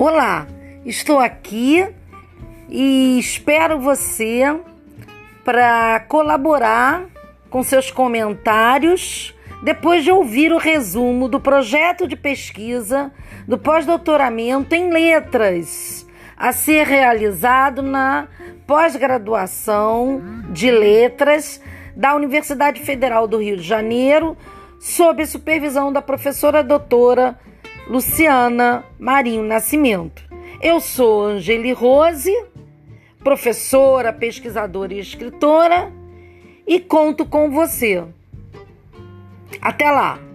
Olá, estou aqui e espero você para colaborar com seus comentários depois de ouvir o resumo do projeto de pesquisa do pós-doutoramento em letras a ser realizado na pós-graduação de letras da Universidade Federal do Rio de Janeiro, sob supervisão da professora doutora Luciana Marinho Nascimento. Eu sou Angeli Rose, professora, pesquisadora e escritora, e conto com você. Até lá!